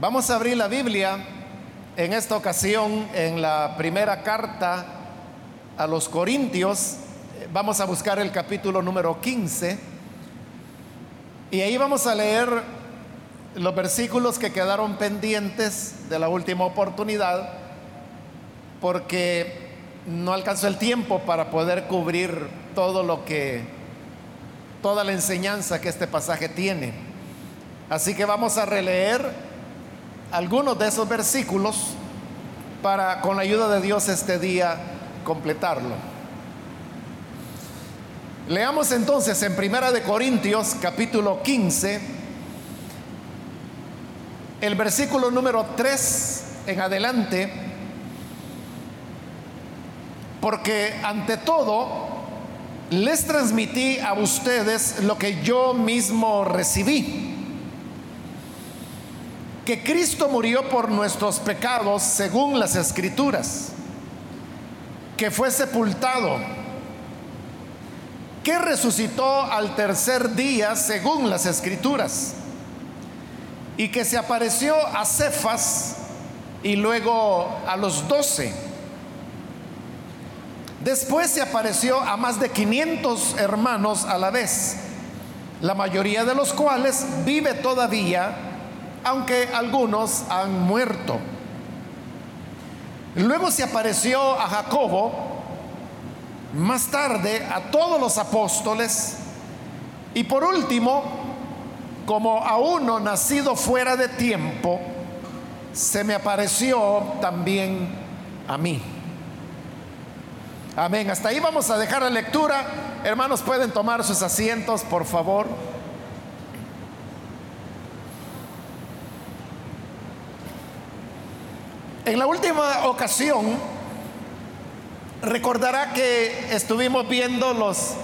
Vamos a abrir la Biblia en esta ocasión en la primera carta a los Corintios. Vamos a buscar el capítulo número 15 y ahí vamos a leer los versículos que quedaron pendientes de la última oportunidad porque no alcanzó el tiempo para poder cubrir todo lo que toda la enseñanza que este pasaje tiene. Así que vamos a releer algunos de esos versículos para con la ayuda de Dios este día completarlo. Leamos entonces en Primera de Corintios capítulo 15 el versículo número 3 en adelante porque ante todo les transmití a ustedes lo que yo mismo recibí. Que Cristo murió por nuestros pecados según las escrituras. Que fue sepultado. Que resucitó al tercer día según las escrituras. Y que se apareció a Cefas y luego a los doce Después se apareció a más de 500 hermanos a la vez, la mayoría de los cuales vive todavía, aunque algunos han muerto. Luego se apareció a Jacobo, más tarde a todos los apóstoles y por último, como a uno nacido fuera de tiempo, se me apareció también a mí. Amén. Hasta ahí vamos a dejar la lectura. Hermanos, pueden tomar sus asientos, por favor. En la última ocasión, recordará que estuvimos viendo los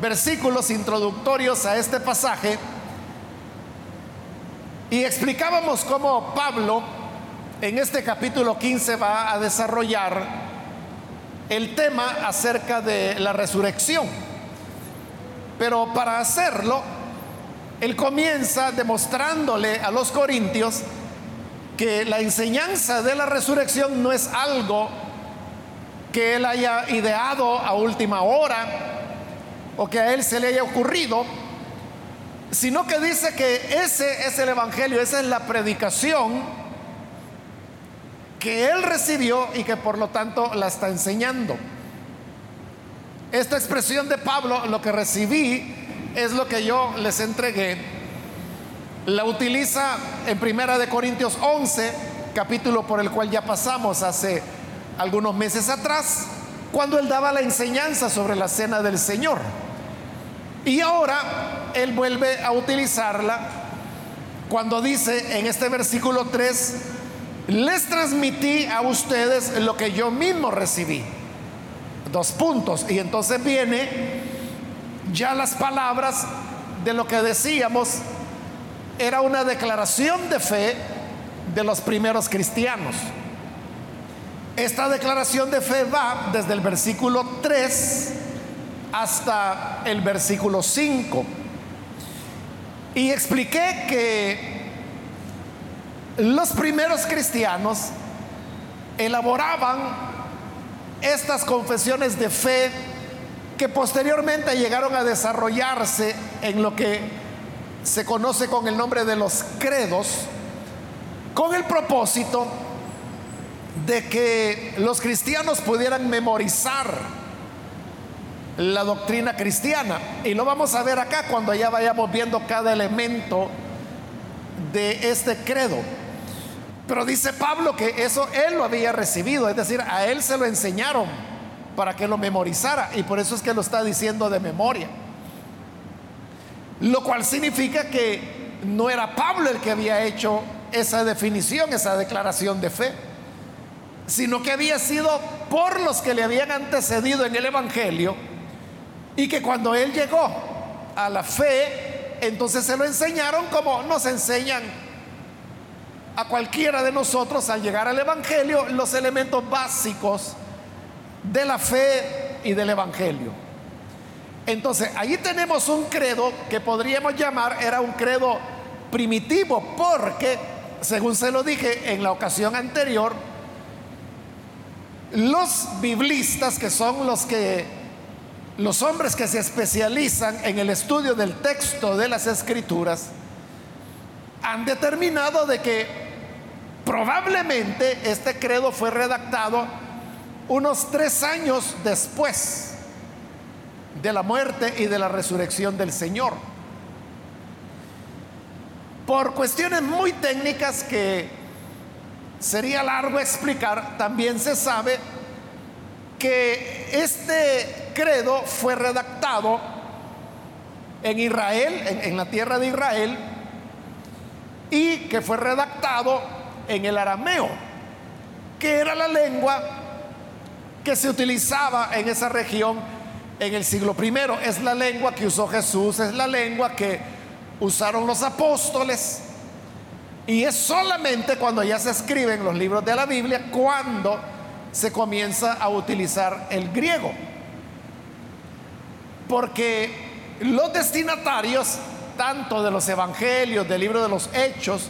versículos introductorios a este pasaje y explicábamos cómo Pablo en este capítulo 15 va a desarrollar el tema acerca de la resurrección. Pero para hacerlo, él comienza demostrándole a los corintios que la enseñanza de la resurrección no es algo que él haya ideado a última hora o que a él se le haya ocurrido, sino que dice que ese es el Evangelio, esa es la predicación que él recibió y que por lo tanto la está enseñando. Esta expresión de Pablo, lo que recibí es lo que yo les entregué, la utiliza en Primera de Corintios 11, capítulo por el cual ya pasamos hace algunos meses atrás, cuando él daba la enseñanza sobre la cena del Señor. Y ahora él vuelve a utilizarla cuando dice en este versículo 3, les transmití a ustedes lo que yo mismo recibí. Dos puntos. Y entonces viene ya las palabras de lo que decíamos. Era una declaración de fe de los primeros cristianos. Esta declaración de fe va desde el versículo 3 hasta el versículo 5. Y expliqué que los primeros cristianos elaboraban estas confesiones de fe que posteriormente llegaron a desarrollarse en lo que se conoce con el nombre de los credos, con el propósito de que los cristianos pudieran memorizar la doctrina cristiana. Y lo vamos a ver acá cuando ya vayamos viendo cada elemento de este credo. Pero dice Pablo que eso él lo había recibido, es decir, a él se lo enseñaron para que lo memorizara y por eso es que lo está diciendo de memoria. Lo cual significa que no era Pablo el que había hecho esa definición, esa declaración de fe, sino que había sido por los que le habían antecedido en el Evangelio y que cuando él llegó a la fe, entonces se lo enseñaron como nos enseñan a cualquiera de nosotros al llegar al Evangelio los elementos básicos de la fe y del Evangelio. Entonces, ahí tenemos un credo que podríamos llamar, era un credo primitivo, porque según se lo dije en la ocasión anterior, los biblistas, que son los que los hombres que se especializan en el estudio del texto de las escrituras, han determinado de que probablemente este credo fue redactado unos tres años después de la muerte y de la resurrección del Señor. Por cuestiones muy técnicas que sería largo explicar, también se sabe que este credo fue redactado en Israel, en, la tierra de Israel, y que fue redactado en el arameo, que era la lengua que se utilizaba en esa región en el siglo primero. Es la lengua que usó Jesús, es la lengua que usaron los apóstoles. Y es solamente cuando ya se escriben los libros de la Biblia cuando se comienza a utilizar el griego. Porque los destinatarios, tanto de los evangelios, del libro de los hechos,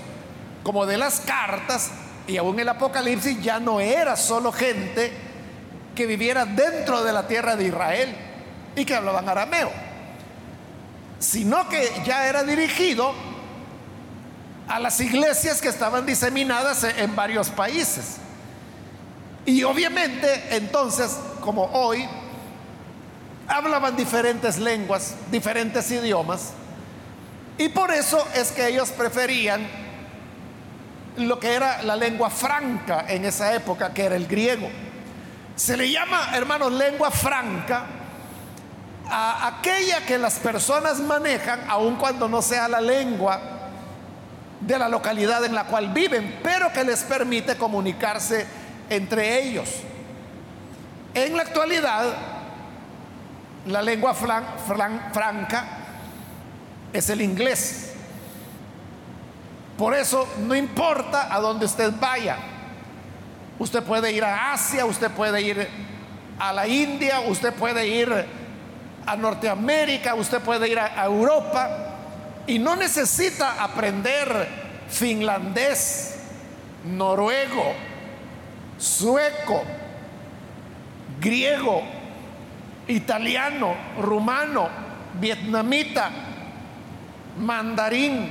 como de las cartas, y aún el Apocalipsis, ya no era solo gente que viviera dentro de la tierra de Israel y que hablaban arameo, sino que ya era dirigido a las iglesias que estaban diseminadas en varios países. Y obviamente entonces, como hoy, hablaban diferentes lenguas, diferentes idiomas, y por eso es que ellos preferían lo que era la lengua franca en esa época, que era el griego. Se le llama, hermanos, lengua franca a aquella que las personas manejan, aun cuando no sea la lengua de la localidad en la cual viven, pero que les permite comunicarse entre ellos. En la actualidad, la lengua franca es el inglés. Por eso no importa a dónde usted vaya. Usted puede ir a Asia, usted puede ir a la India, usted puede ir a Norteamérica, usted puede ir a, Europa y no necesita aprender finlandés, noruego, sueco, griego, italiano, rumano, vietnamita, mandarín,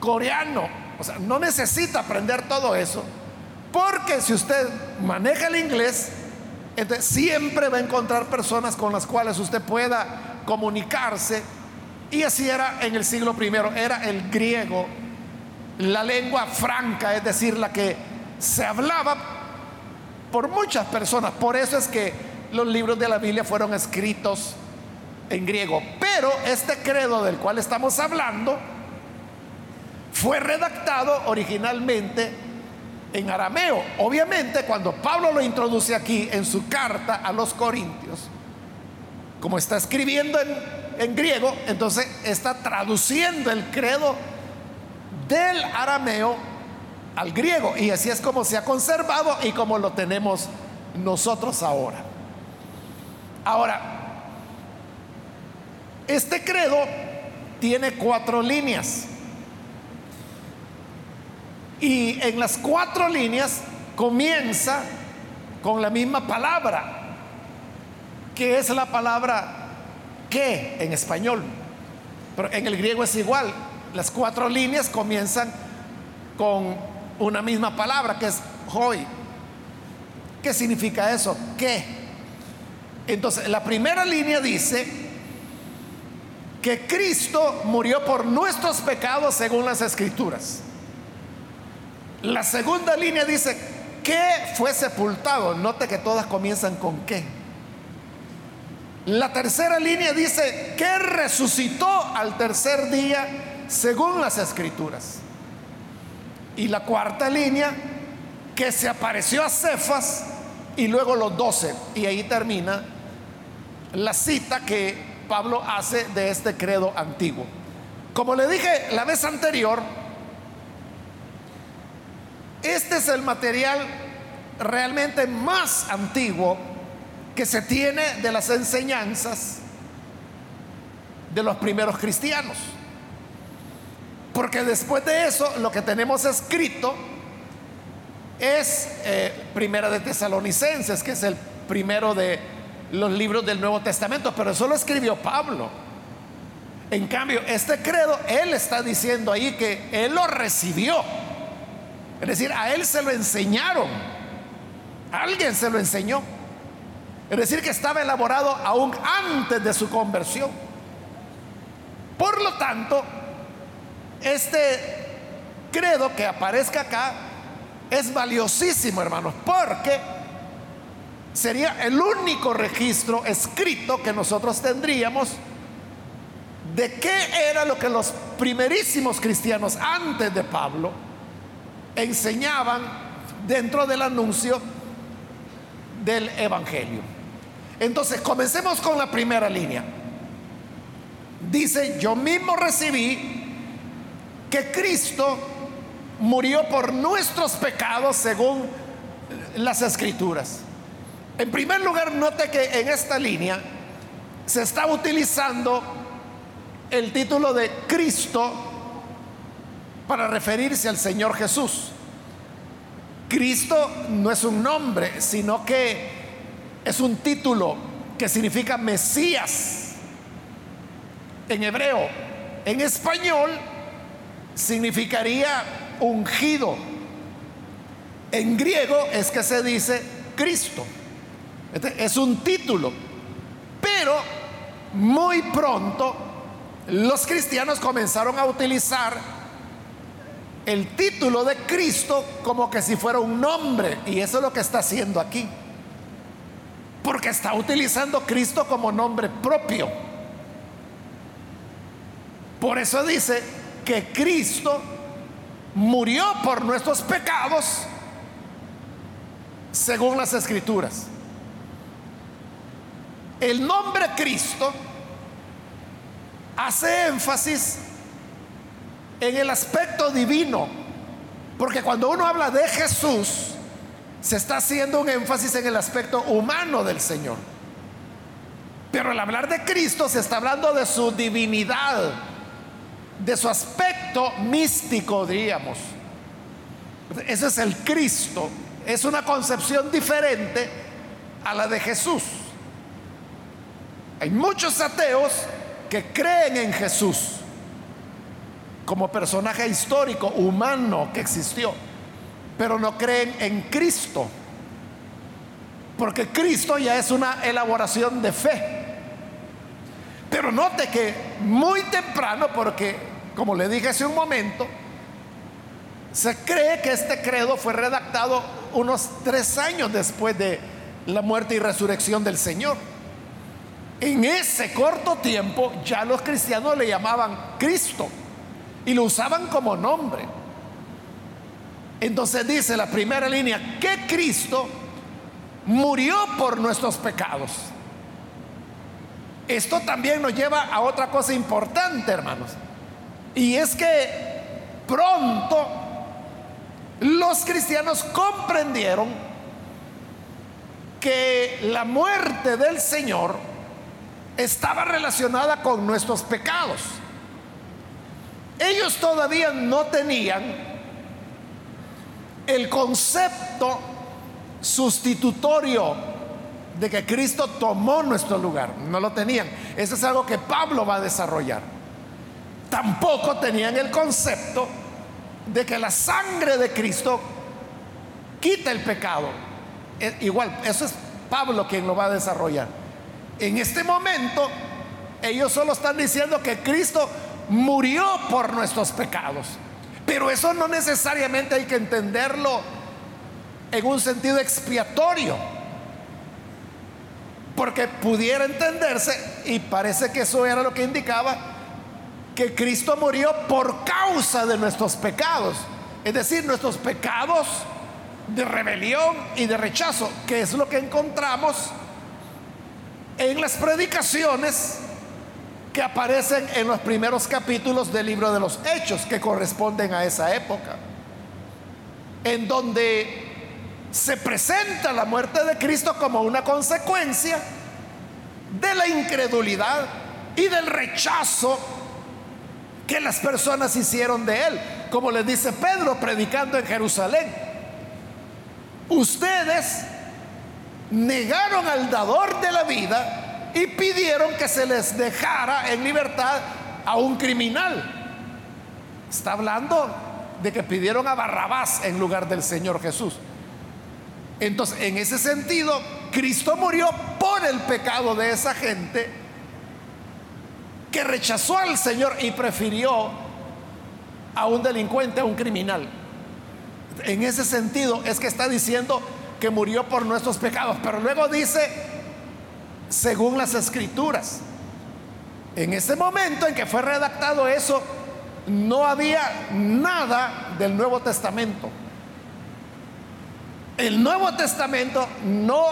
coreano. O sea, no necesita aprender todo eso, porque si usted maneja el inglés, entonces siempre va a encontrar personas con las cuales usted pueda comunicarse. Y así era en el siglo primero, era el griego, la lengua franca, es decir, la que se hablaba por muchas personas. Por eso es que los libros de la Biblia fueron escritos en griego. Pero este credo del cual estamos hablando fue redactado originalmente en arameo. Obviamente, cuando Pablo lo introduce aquí en su carta a los Corintios, como está escribiendo en, griego, entonces está traduciendo el credo del arameo al griego. Y así es como se ha conservado y como lo tenemos nosotros ahora. Ahora, este credo tiene cuatro líneas. Y en las cuatro líneas comienza con la misma palabra, que es la palabra que en español. Pero en el griego es igual. Las cuatro líneas comienzan con una misma palabra, que es hoy. ¿Qué significa eso? ¿Qué? Entonces, la primera línea dice que Cristo murió por nuestros pecados según las escrituras. La segunda línea dice que fue sepultado. Note que todas comienzan con qué. La tercera línea dice que resucitó al tercer día según las escrituras. Y la cuarta línea, que se apareció a Cefas y luego los doce. Y ahí termina la cita que Pablo hace de este credo antiguo. Como le dije la vez anterior, este es el material realmente más antiguo que se tiene de las enseñanzas de los primeros cristianos. Porque después de eso lo que tenemos escrito es eh, Primera de Tesalonicenses, que es el primero de los libros del Nuevo Testamento, pero eso lo escribió Pablo. En cambio, este credo, él está diciendo ahí que él lo recibió. Es decir, a él se lo enseñaron. Alguien se lo enseñó. Es decir, que estaba elaborado aún antes de su conversión. Por lo tanto, este credo que aparezca acá es valiosísimo, hermanos, porque sería el único registro escrito que nosotros tendríamos de qué era lo que los primerísimos cristianos antes de Pablo enseñaban dentro del anuncio del Evangelio. Entonces, comencemos con la primera línea. Dice, yo mismo recibí que Cristo murió por nuestros pecados según las escrituras. En primer lugar, note que en esta línea se está utilizando el título de Cristo para referirse al Señor Jesús. Cristo no es un nombre, sino que es un título que significa Mesías en hebreo. En español significaría ungido. En griego es que se dice Cristo. Este es un título. Pero muy pronto los cristianos comenzaron a utilizar el título de Cristo como que si fuera un nombre. Y eso es lo que está haciendo aquí. Porque está utilizando Cristo como nombre propio. Por eso dice que Cristo murió por nuestros pecados según las escrituras. El nombre Cristo hace énfasis en el aspecto divino, porque cuando uno habla de Jesús, se está haciendo un énfasis en el aspecto humano del Señor. Pero al hablar de Cristo se está hablando de su divinidad, de su aspecto místico, diríamos. Ese es el Cristo. Es una concepción diferente a la de Jesús. Hay muchos ateos que creen en Jesús como personaje histórico, humano que existió, pero no creen en Cristo. Porque Cristo ya es una elaboración de fe. Pero note que muy temprano, porque como le dije hace un momento, se cree que este credo fue redactado unos tres años después de la muerte y resurrección del Señor. En ese corto tiempo ya los cristianos le llamaban Cristo y lo usaban como nombre. Entonces dice la primera línea, que Cristo murió por nuestros pecados. Esto también nos lleva a otra cosa importante, hermanos. Y es que pronto los cristianos comprendieron que la muerte del Señor estaba relacionada con nuestros pecados. Ellos todavía no tenían el concepto sustitutorio de que Cristo tomó nuestro lugar. No lo tenían. Eso es algo que Pablo va a desarrollar tampoco tenían el concepto de que la sangre de Cristo quita el pecado. E, igual, eso es Pablo quien lo va a desarrollar. En este momento, ellos solo están diciendo que Cristo murió por nuestros pecados. Pero eso no necesariamente hay que entenderlo en un sentido expiatorio. Porque pudiera entenderse, y parece que eso era lo que indicaba, que Cristo murió por causa de nuestros pecados. Es decir, nuestros pecados de rebelión y de rechazo, que es lo que encontramos en las predicaciones que aparecen en los primeros capítulos del libro de los Hechos, que corresponden a esa época, en donde se presenta la muerte de Cristo como una consecuencia de la incredulidad y del rechazo que las personas hicieron de él. Como les dice Pedro predicando en Jerusalén. Ustedes negaron al dador de la vida y pidieron que se les dejara en libertad a un criminal. Está hablando de que pidieron a Barrabás en lugar del Señor Jesús. Entonces, en ese sentido, Cristo murió por el pecado de esa gente que rechazó al Señor y prefirió a un delincuente, a un criminal. En ese sentido es que está diciendo que murió por nuestros pecados, pero luego dice, según las escrituras, en ese momento en que fue redactado eso, no había nada del Nuevo Testamento. El Nuevo Testamento no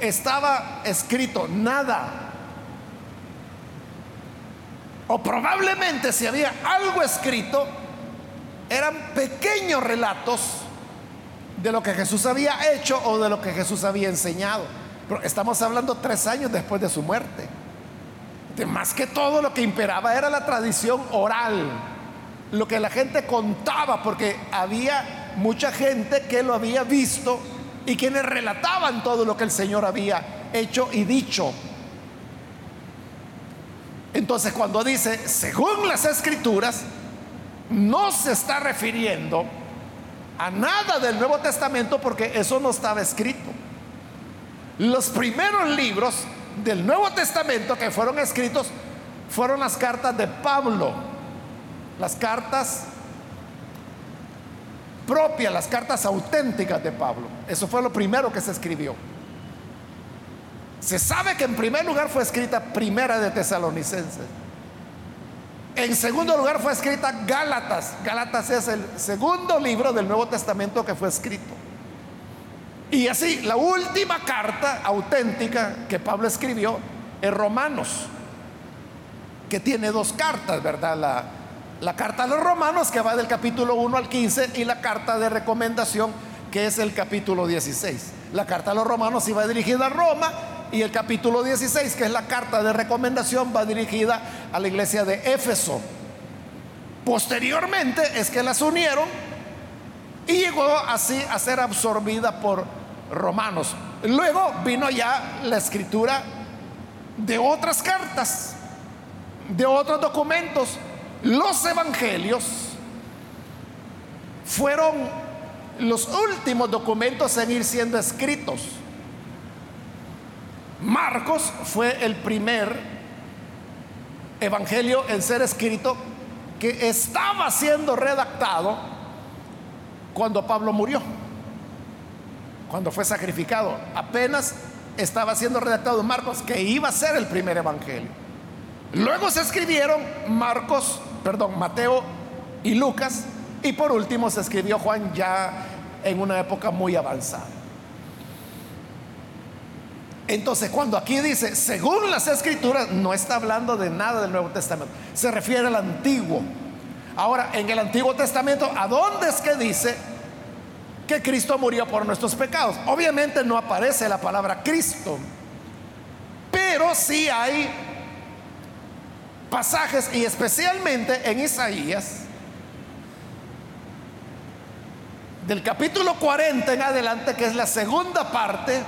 estaba escrito nada. O probablemente si había algo escrito, eran pequeños relatos de lo que Jesús había hecho o de lo que Jesús había enseñado. Pero estamos hablando tres años después de su muerte. De más que todo lo que imperaba era la tradición oral, lo que la gente contaba, porque había mucha gente que lo había visto y quienes relataban todo lo que el Señor había hecho y dicho. Entonces cuando dice, según las escrituras, no se está refiriendo a nada del Nuevo Testamento porque eso no estaba escrito. Los primeros libros del Nuevo Testamento que fueron escritos fueron las cartas de Pablo, las cartas propias, las cartas auténticas de Pablo. Eso fue lo primero que se escribió. Se sabe que en primer lugar fue escrita Primera de Tesalonicenses. En segundo lugar fue escrita Gálatas. Gálatas es el segundo libro del Nuevo Testamento que fue escrito. Y así, la última carta auténtica que Pablo escribió es Romanos, que tiene dos cartas, ¿verdad? La, la carta a los romanos que va del capítulo 1 al 15 y la carta de recomendación que es el capítulo 16. La carta a los romanos iba dirigida a Roma y el capítulo 16, que es la carta de recomendación, va dirigida a la iglesia de Éfeso. Posteriormente es que las unieron y llegó así a ser absorbida por romanos. Luego vino ya la escritura de otras cartas, de otros documentos. Los evangelios fueron los últimos documentos en ir siendo escritos. Marcos fue el primer evangelio en ser escrito que estaba siendo redactado cuando Pablo murió, cuando fue sacrificado. Apenas estaba siendo redactado Marcos, que iba a ser el primer evangelio. Luego se escribieron Marcos, perdón, Mateo y Lucas, y por último se escribió Juan ya en una época muy avanzada. Entonces, cuando aquí dice, según las escrituras, no está hablando de nada del Nuevo Testamento, se refiere al Antiguo. Ahora, en el Antiguo Testamento, ¿a dónde es que dice que Cristo murió por nuestros pecados? Obviamente no aparece la palabra Cristo, pero sí hay pasajes, y especialmente en Isaías, del capítulo 40 en adelante, que es la segunda parte,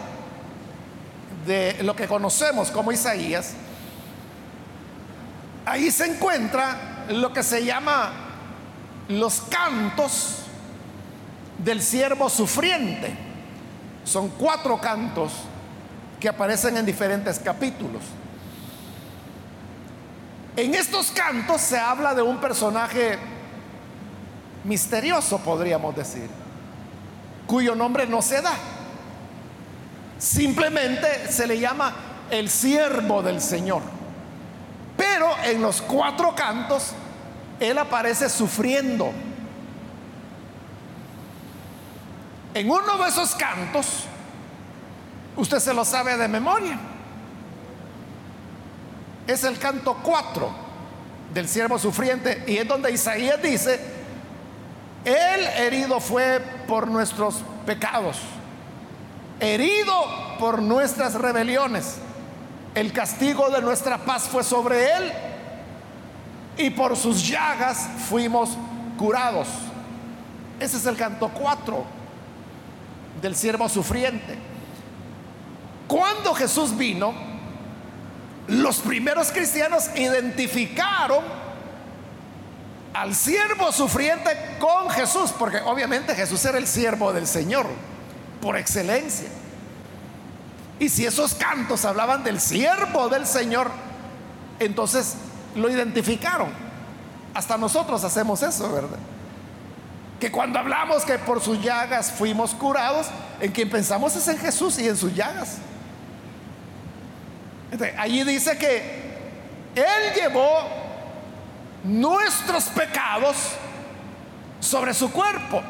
de lo que conocemos como Isaías, ahí se encuentra lo que se llama los cantos del siervo sufriente. Son cuatro cantos que aparecen en diferentes capítulos. En estos cantos se habla de un personaje misterioso, podríamos decir, cuyo nombre no se da. Simplemente se le llama el siervo del Señor. Pero en los cuatro cantos, Él aparece sufriendo. En uno de esos cantos, usted se lo sabe de memoria. Es el canto 4 del siervo sufriente y es donde Isaías dice, Él herido fue por nuestros pecados herido por nuestras rebeliones. El castigo de nuestra paz fue sobre él y por sus llagas fuimos curados. Ese es el canto 4 del siervo sufriente. Cuando Jesús vino, los primeros cristianos identificaron al siervo sufriente con Jesús, porque obviamente Jesús era el siervo del Señor, por excelencia. Y si esos cantos hablaban del siervo del Señor, entonces lo identificaron. Hasta nosotros hacemos eso, ¿verdad? Que cuando hablamos que por sus llagas fuimos curados, en quien pensamos es en Jesús y en sus llagas. allí dice que Él llevó nuestros pecados sobre su cuerpo,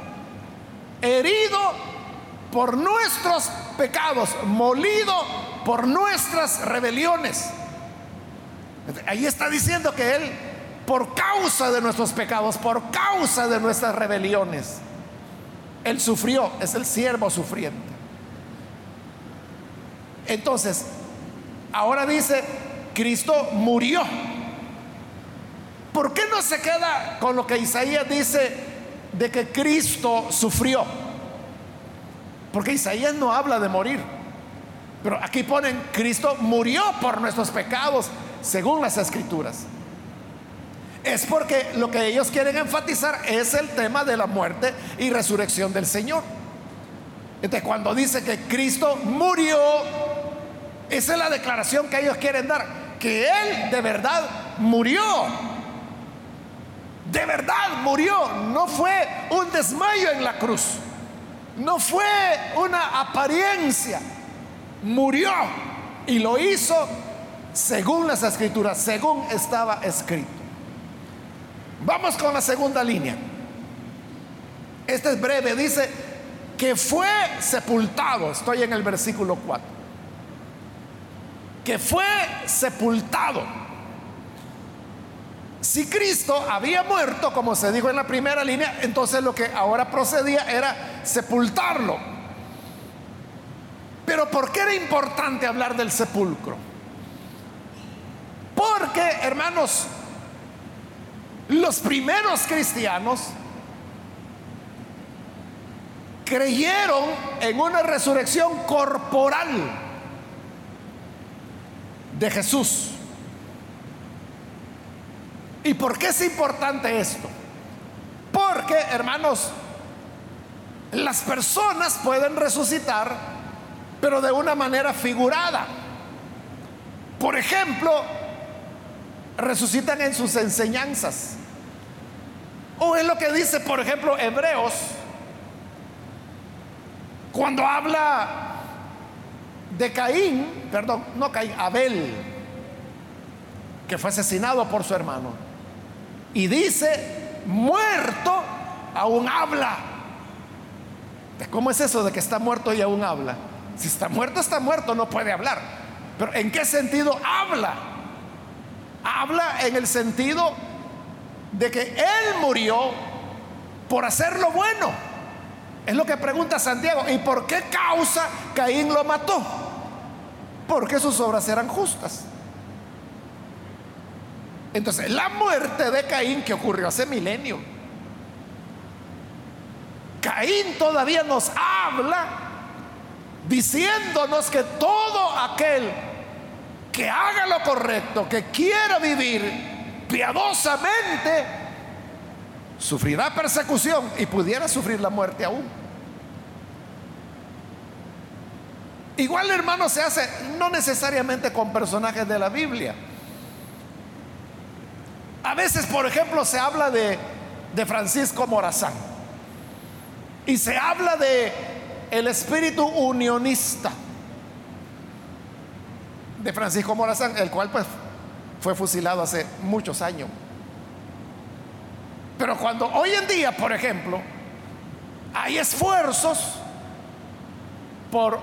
herido por nuestros pecados, molido por nuestras rebeliones. Ahí está diciendo que Él, por causa de nuestros pecados, por causa de nuestras rebeliones, Él sufrió, es el siervo sufriente. Entonces, ahora dice, Cristo murió. ¿Por qué no se queda con lo que Isaías dice de que Cristo sufrió? Porque Isaías no habla de morir. Pero aquí ponen, Cristo murió por nuestros pecados, según las escrituras. Es porque lo que ellos quieren enfatizar es el tema de la muerte y resurrección del Señor. Entonces, cuando dice que Cristo murió, esa es la declaración que ellos quieren dar, que Él de verdad murió. De verdad murió, no fue un desmayo en la cruz, no fue una apariencia, murió y lo hizo según las escrituras, según estaba escrito. Vamos con la segunda línea. Esta es breve, dice que fue sepultado, estoy en el versículo 4, que fue sepultado. Si Cristo había muerto, como se dijo en la primera línea, entonces lo que ahora procedía era sepultarlo. Pero ¿por qué era importante hablar del sepulcro? Porque, hermanos, los primeros cristianos creyeron en una resurrección corporal de Jesús. ¿Y por qué es importante esto? Porque, hermanos, las personas pueden resucitar, pero de una manera figurada. Por ejemplo, resucitan en sus enseñanzas. O es lo que dice, por ejemplo, Hebreos, cuando habla de Caín, perdón, no Caín, Abel, que fue asesinado por su hermano. Y dice, muerto, aún habla. ¿Cómo es eso de que está muerto y aún habla? Si está muerto, está muerto, no puede hablar. Pero ¿en qué sentido habla? Habla en el sentido de que Él murió por hacer lo bueno. Es lo que pregunta Santiago. ¿Y por qué causa Caín lo mató? Porque sus obras eran justas. Entonces, la muerte de Caín que ocurrió hace milenio. Caín todavía nos habla diciéndonos que todo aquel que haga lo correcto, que quiera vivir piadosamente, sufrirá persecución y pudiera sufrir la muerte aún. Igual hermano se hace no necesariamente con personajes de la Biblia. A veces, por ejemplo, se habla de, de Francisco Morazán y se habla de el espíritu unionista de Francisco Morazán, el cual pues fue fusilado hace muchos años. Pero cuando hoy en día, por ejemplo, hay esfuerzos por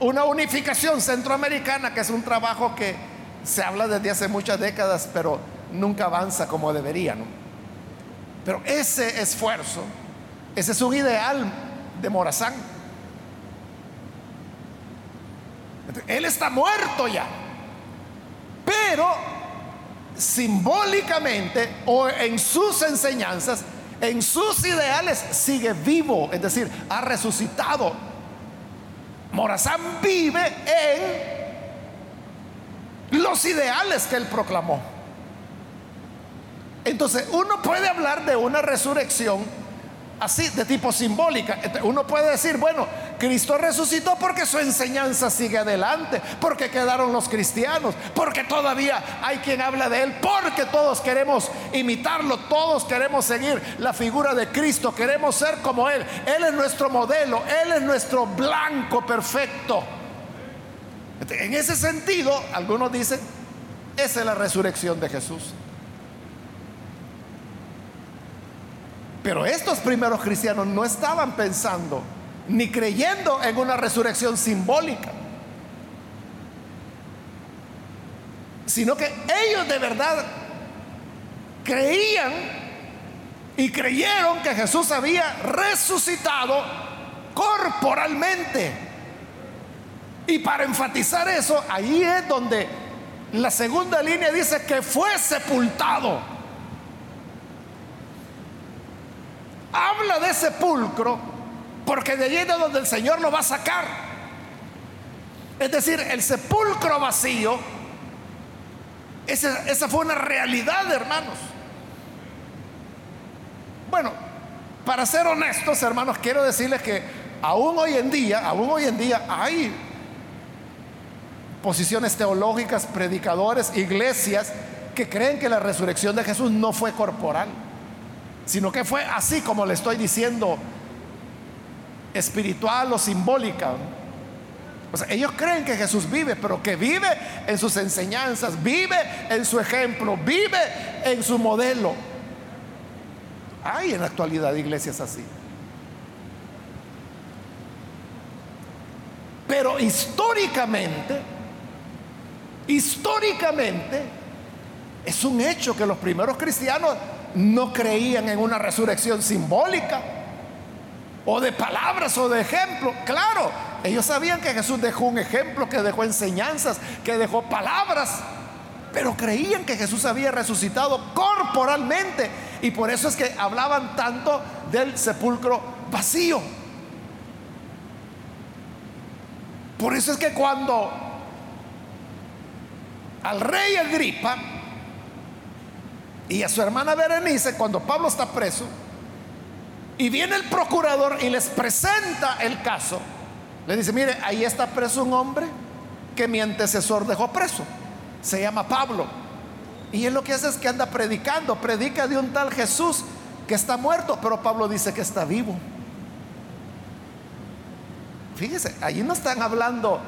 una unificación centroamericana, que es un trabajo que se habla desde hace muchas décadas, pero nunca avanza como debería. Pero ese esfuerzo, ese es un ideal de Morazán. Él está muerto ya. Pero simbólicamente o en sus enseñanzas, en sus ideales, sigue vivo, es decir, ha resucitado. Morazán vive en los ideales que él proclamó. Entonces, uno puede hablar de una resurrección así, de tipo simbólica. Uno puede decir, bueno, Cristo resucitó porque su enseñanza sigue adelante, porque quedaron los cristianos, porque todavía hay quien habla de Él, porque todos queremos imitarlo, todos queremos seguir la figura de Cristo, queremos ser como Él. Él es nuestro modelo, Él es nuestro blanco perfecto. En ese sentido, algunos dicen, esa es la resurrección de Jesús. Pero estos primeros cristianos no estaban pensando ni creyendo en una resurrección simbólica, sino que ellos de verdad creían y creyeron que Jesús había resucitado corporalmente. Y para enfatizar eso, ahí es donde la segunda línea dice que fue sepultado. habla de sepulcro porque de allí es donde el Señor lo va a sacar. Es decir, el sepulcro vacío, esa, esa fue una realidad, hermanos. Bueno, para ser honestos, hermanos, quiero decirles que aún hoy en día, aún hoy en día hay posiciones teológicas, predicadores, iglesias que creen que la resurrección de Jesús no fue corporal sino que fue así como le estoy diciendo, espiritual o simbólica. O sea, ellos creen que Jesús vive, pero que vive en sus enseñanzas, vive en su ejemplo, vive en su modelo. Hay en la actualidad iglesias así. Pero históricamente, históricamente, es un hecho que los primeros cristianos no creían en una resurrección simbólica o de palabras o de ejemplo. Claro, ellos sabían que Jesús dejó un ejemplo, que dejó enseñanzas, que dejó palabras, pero creían que Jesús había resucitado corporalmente y por eso es que hablaban tanto del sepulcro vacío. Por eso es que cuando al rey Agripa y a su hermana Berenice cuando Pablo está preso. Y viene el procurador y les presenta el caso. Le dice, mire, ahí está preso un hombre que mi antecesor dejó preso. Se llama Pablo. Y él lo que hace es que anda predicando. Predica de un tal Jesús que está muerto, pero Pablo dice que está vivo. Fíjese, allí no están hablando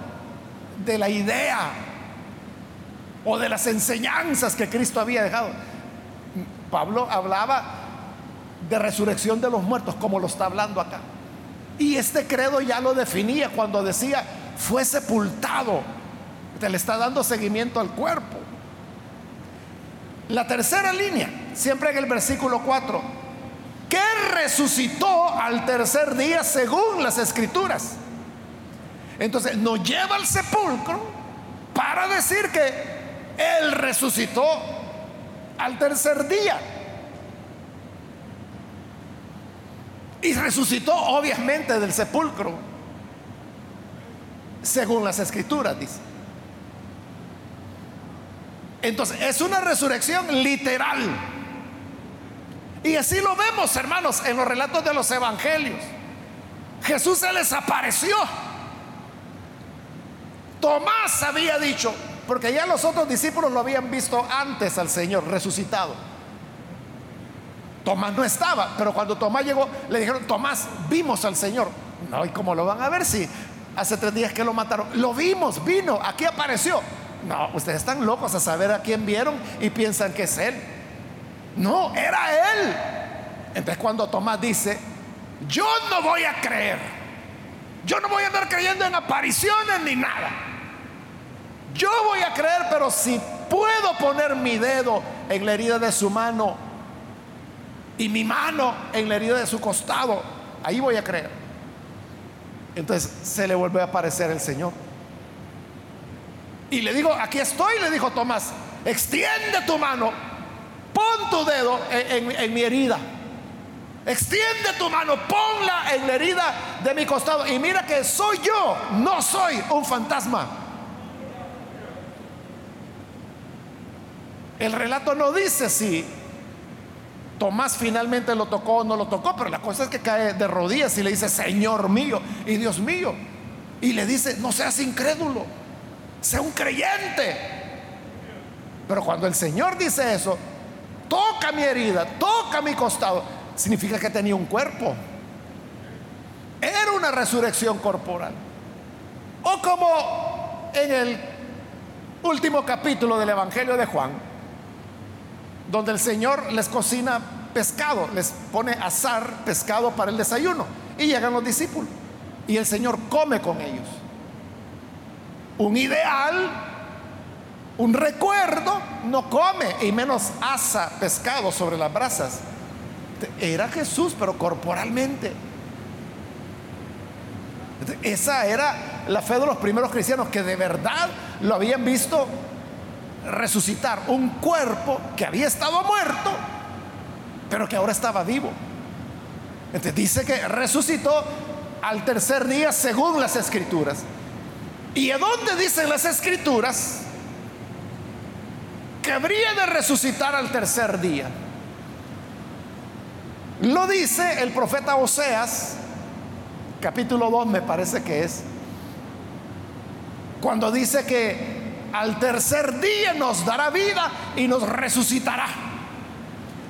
de la idea o de las enseñanzas que Cristo había dejado. Pablo hablaba de resurrección de los muertos, como lo está hablando acá. Y este credo ya lo definía cuando decía, fue sepultado. Te le está dando seguimiento al cuerpo. La tercera línea, siempre en el versículo 4, que resucitó al tercer día según las escrituras. Entonces nos lleva al sepulcro para decir que Él resucitó al tercer día. Y resucitó obviamente del sepulcro, según las escrituras, dice. Entonces, es una resurrección literal. Y así lo vemos, hermanos, en los relatos de los evangelios. Jesús se les apareció. Tomás había dicho, porque ya los otros discípulos lo habían visto antes al Señor resucitado. Tomás no estaba, pero cuando Tomás llegó, le dijeron, Tomás, vimos al Señor. No, ¿y cómo lo van a ver si hace tres días que lo mataron? Lo vimos, vino, aquí apareció. No, ustedes están locos a saber a quién vieron y piensan que es Él. No, era Él. Entonces cuando Tomás dice, yo no voy a creer, yo no voy a andar creyendo en apariciones ni nada. Yo voy a creer, pero si puedo poner mi dedo en la herida de su mano y mi mano en la herida de su costado, ahí voy a creer. Entonces se le vuelve a aparecer el Señor. Y le digo, aquí estoy, le dijo Tomás, extiende tu mano, pon tu dedo en, mi herida. Extiende tu mano, ponla en la herida de mi costado. Y mira que soy yo, no soy un fantasma. El relato no dice si Tomás finalmente lo tocó o no lo tocó, pero la cosa es que cae de rodillas y le dice, Señor mío y Dios mío. Y le dice, no seas incrédulo, sea un creyente. Pero cuando el Señor dice eso, toca mi herida, toca mi costado, significa que tenía un cuerpo. Era una resurrección corporal. O como en el último capítulo del Evangelio de Juan, donde el Señor les cocina pescado, les pone azar pescado para el desayuno. Y llegan los discípulos. Y el Señor come con ellos. Un ideal, un recuerdo, no come y menos asa pescado sobre las brasas. Era Jesús, pero corporalmente. Esa era la fe de los primeros cristianos que de verdad lo habían visto resucitar un cuerpo que había estado muerto, pero que ahora estaba vivo. Entonces dice que resucitó al tercer día según las escrituras. ¿Y a dónde dicen las escrituras que habría de resucitar al tercer día? Lo dice el profeta Oseas, capítulo 2 me parece que es, cuando dice que al tercer día nos dará vida y nos resucitará.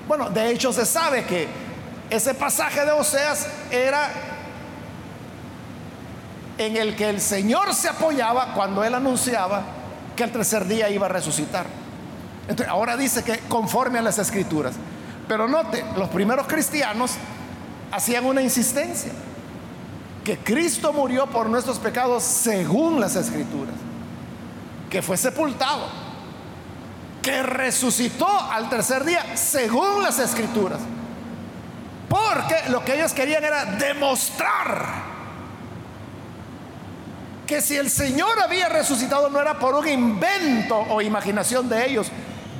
Bueno, de hecho se sabe que ese pasaje de Oseas era en el que el Señor se apoyaba cuando él anunciaba que al tercer día iba a resucitar. Entonces, ahora dice que conforme a las escrituras. Pero note, los primeros cristianos hacían una insistencia, que Cristo murió por nuestros pecados según las escrituras que fue sepultado, que resucitó al tercer día según las escrituras. Porque lo que ellos querían era demostrar que si el Señor había resucitado no era por un invento o imaginación de ellos,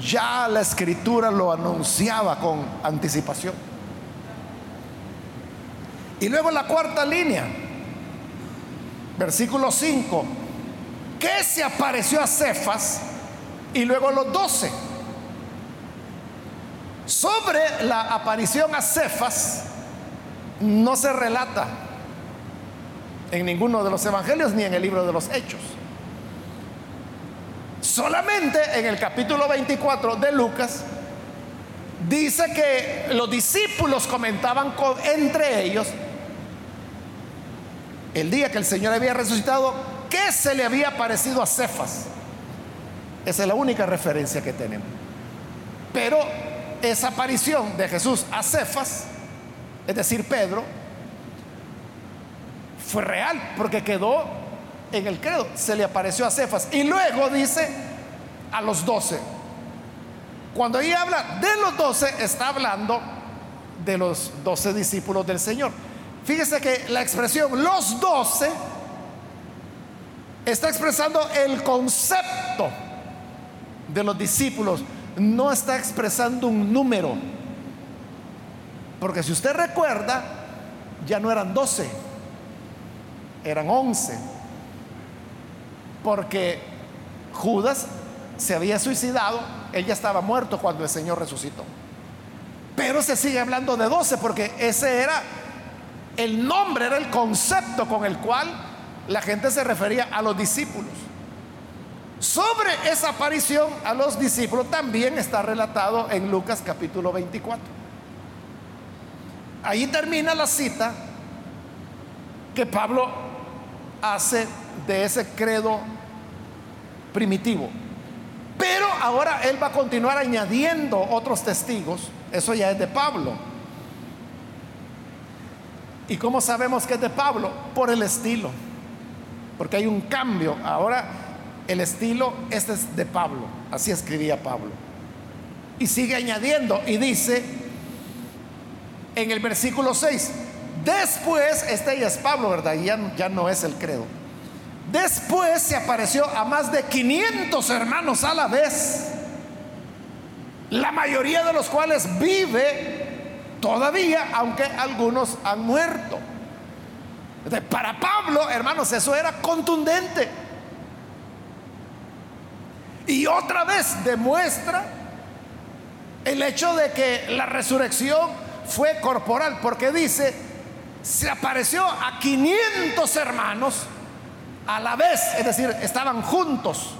ya la escritura lo anunciaba con anticipación. Y luego la cuarta línea, versículo 5 que se apareció a Cefas y luego los doce. Sobre la aparición a Cefas no se relata en ninguno de los evangelios ni en el libro de los hechos. Solamente en el capítulo 24 de Lucas dice que los discípulos comentaban entre ellos el día que el Señor había resucitado qué se le había parecido a Cefas? Esa es la única referencia que tenemos. Pero esa aparición de Jesús a Cefas, es decir, Pedro, fue real porque quedó en el credo. Se le apareció a Cefas. Y luego dice a los doce. Cuando ahí habla de los doce, está hablando de los doce discípulos del Señor. Fíjese que la expresión los doce Está expresando el concepto de los discípulos. No está expresando un número. Porque si usted recuerda, ya no eran 12, eran 11. Porque Judas se había suicidado, él ya estaba muerto cuando el Señor resucitó. Pero se sigue hablando de 12 porque ese era el nombre, era el concepto con el cual la gente se refería a los discípulos. Sobre esa aparición a los discípulos también está relatado en Lucas capítulo 24. Ahí termina la cita que Pablo hace de ese credo primitivo. Pero ahora él va a continuar añadiendo otros testigos. Eso ya es de Pablo. ¿Y cómo sabemos que es de Pablo? Por el estilo porque hay un cambio. Ahora el estilo, este es de Pablo, así escribía Pablo. Y sigue añadiendo y dice en el versículo 6, después, este ya es Pablo, ¿verdad? Ya, ya no es el credo. Después se apareció a más de 500 hermanos a la vez, la mayoría de los cuales vive todavía, aunque algunos han muerto. Para Pablo, hermanos, eso era contundente. Y otra vez demuestra el hecho de que la resurrección fue corporal, porque dice, se apareció a 500 hermanos a la vez, es decir, estaban juntos.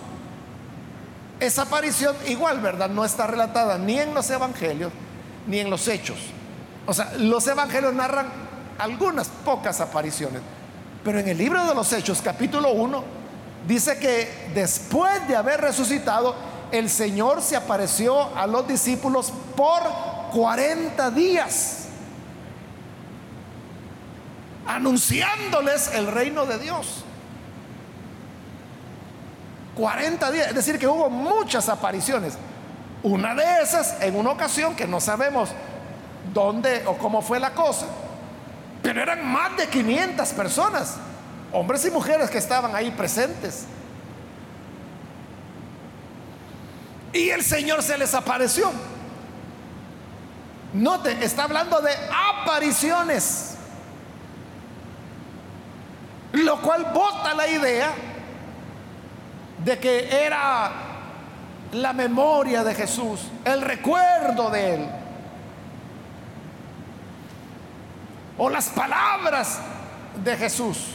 Esa aparición igual, ¿verdad? No está relatada ni en los evangelios ni en los hechos. O sea, los evangelios narran algunas pocas apariciones, pero en el libro de los hechos, capítulo 1, dice que después de haber resucitado, el Señor se apareció a los discípulos por 40 días, anunciándoles el reino de Dios. 40 días, es decir, que hubo muchas apariciones. Una de esas en una ocasión que no sabemos dónde o cómo fue la cosa, pero eran más de 500 personas, hombres y mujeres que estaban ahí presentes. Y el Señor se les apareció. Note, está hablando de apariciones. Lo cual bota la idea de que era la memoria de Jesús, el recuerdo de Él. O las palabras de Jesús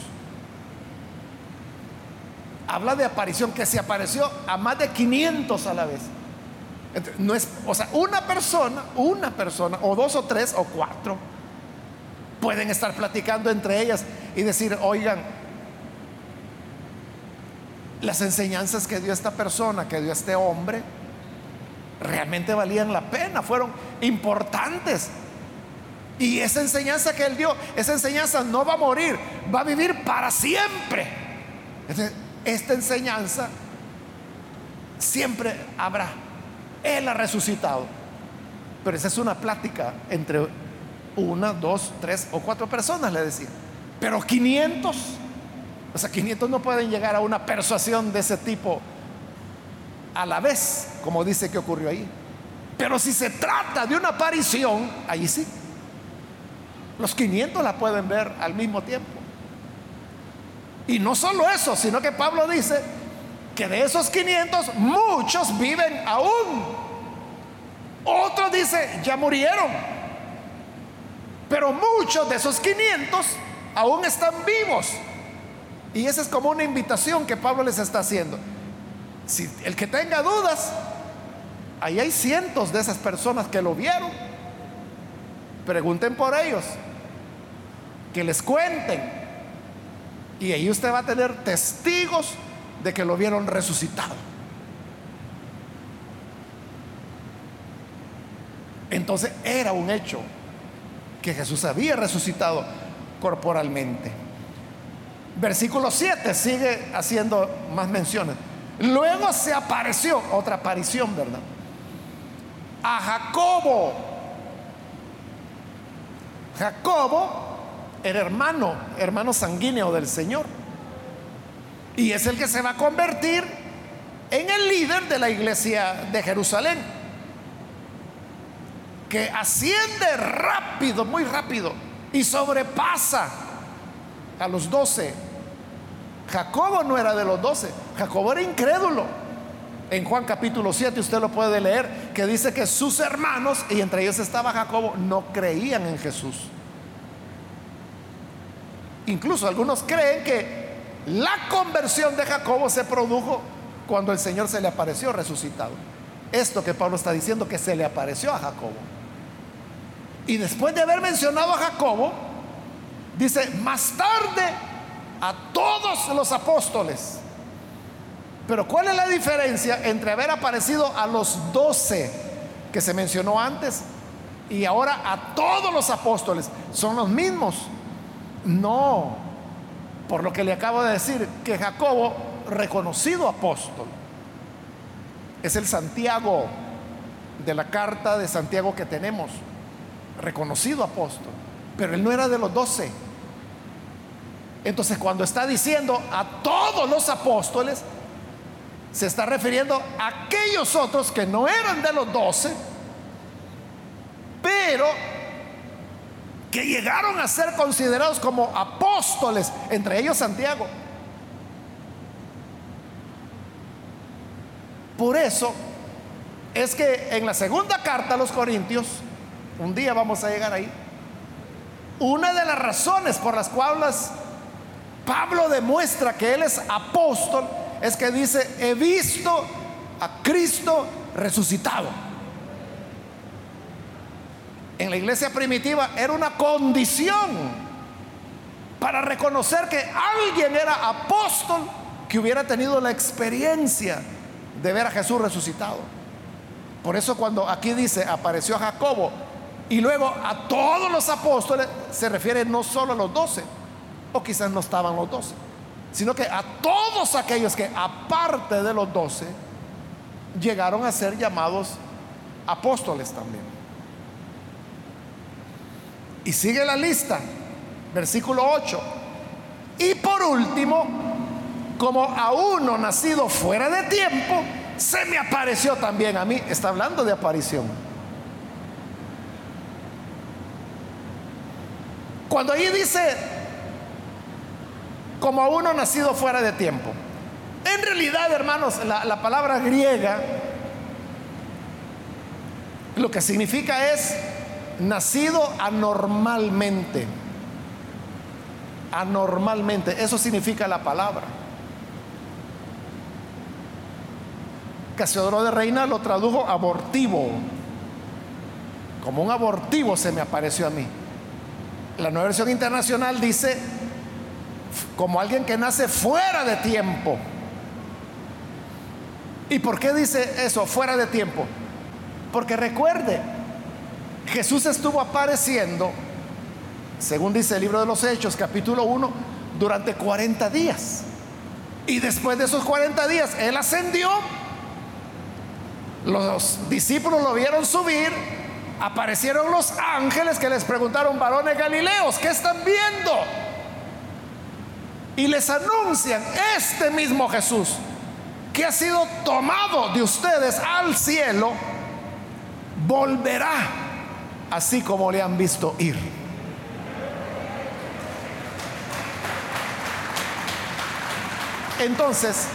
habla de aparición, que se apareció a más de 500 a la vez. No es, o sea, una persona, una persona, o dos o tres o cuatro, pueden estar platicando entre ellas y decir, oigan, las enseñanzas que dio esta persona, que dio este hombre, realmente valían la pena, fueron importantes. Y esa enseñanza que él dio, esa enseñanza no va a morir, va a vivir para siempre esta enseñanza siempre habrá. Él ha resucitado. Pero esa es una plática entre una, dos, tres o cuatro personas, le decía. Pero 500, o sea, 500 no pueden llegar a una persuasión de ese tipo a la vez, como dice que ocurrió ahí. Pero si se trata de una aparición, ahí sí. Los 500 la pueden ver al mismo tiempo. Y no solo eso, sino que Pablo dice que de esos 500 muchos viven aún. Otros dice, ya murieron. Pero muchos de esos 500 aún están vivos. Y esa es como una invitación que Pablo les está haciendo. Si el que tenga dudas, ahí hay cientos de esas personas que lo vieron. Pregunten por ellos, que les cuenten. Y ahí usted va a tener testigos de que lo vieron resucitado. Entonces era un hecho que Jesús había resucitado corporalmente. Versículo 7 sigue haciendo más menciones. Luego se apareció, otra aparición, ¿verdad? A Jacobo. Jacobo era hermano, hermano sanguíneo del Señor. Y es el que se va a convertir en el líder de la iglesia de Jerusalén. Que asciende rápido, muy rápido, y sobrepasa a los doce. Jacobo no era de los doce, Jacobo era incrédulo. En Juan capítulo 7 usted lo puede leer, que dice que sus hermanos, y entre ellos estaba Jacobo, no creían en Jesús. Incluso algunos creen que la conversión de Jacobo se produjo cuando el Señor se le apareció resucitado. Esto que Pablo está diciendo que se le apareció a Jacobo. Y después de haber mencionado a Jacobo, dice, más tarde a todos los apóstoles. Pero ¿cuál es la diferencia entre haber aparecido a los doce que se mencionó antes y ahora a todos los apóstoles? Son los mismos. No, por lo que le acabo de decir, que Jacobo, reconocido apóstol, es el Santiago de la carta de Santiago que tenemos, reconocido apóstol, pero él no era de los doce. Entonces cuando está diciendo a todos los apóstoles, se está refiriendo a aquellos otros que no eran de los doce, pero que llegaron a ser considerados como apóstoles, entre ellos Santiago. Por eso es que en la segunda carta a los Corintios, un día vamos a llegar ahí, una de las razones por las cuales Pablo demuestra que él es apóstol es que dice, he visto a Cristo resucitado. En la iglesia primitiva era una condición para reconocer que alguien era apóstol que hubiera tenido la experiencia de ver a Jesús resucitado. Por eso cuando aquí dice apareció a Jacobo y luego a todos los apóstoles, se refiere no solo a los doce, o quizás no estaban los doce, sino que a todos aquellos que aparte de los doce llegaron a ser llamados apóstoles también. Y sigue la lista, versículo 8. Y por último, como a uno nacido fuera de tiempo, se me apareció también a mí. Está hablando de aparición. Cuando ahí dice, como a uno nacido fuera de tiempo, en realidad, hermanos, la, la palabra griega lo que significa es nacido anormalmente. Anormalmente, eso significa la palabra. Casiodoro de Reina lo tradujo abortivo. Como un abortivo se me apareció a mí. La nueva versión internacional dice como alguien que nace fuera de tiempo. ¿Y por qué dice eso, fuera de tiempo? Porque recuerde, Jesús estuvo apareciendo, según dice el libro de los Hechos, capítulo 1, durante 40 días. Y después de esos 40 días, Él ascendió los discípulos lo vieron subir, aparecieron los ángeles que les preguntaron, varones galileos, ¿qué están viendo? Y les anuncian, este mismo Jesús, que ha sido tomado de ustedes al cielo, volverá así como le han visto ir. Entonces,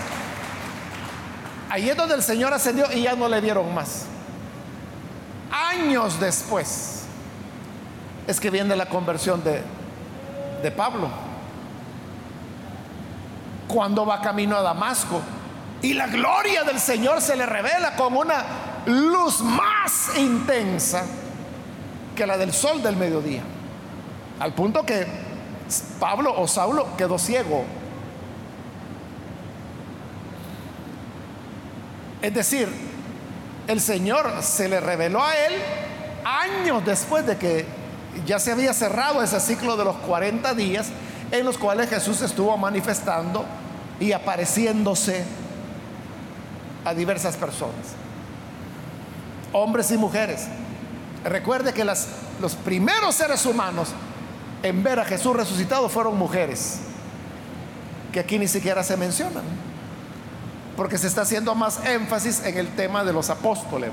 Ahí es donde el Señor ascendió y ya no le dieron más. Años después es que viene la conversión de, de Pablo. Cuando va camino a Damasco y la gloria del Señor se le revela con una luz más intensa que la del sol del mediodía. Al punto que Pablo o Saulo quedó ciego Es decir, el Señor se le reveló a él años después de que ya se había cerrado ese ciclo de los 40 días en los cuales Jesús estuvo manifestando y apareciéndose a diversas personas, hombres y mujeres. Recuerde que los primeros seres humanos en ver a Jesús resucitado fueron mujeres, que aquí ni siquiera se mencionan porque se está haciendo más énfasis en el tema de los apóstoles.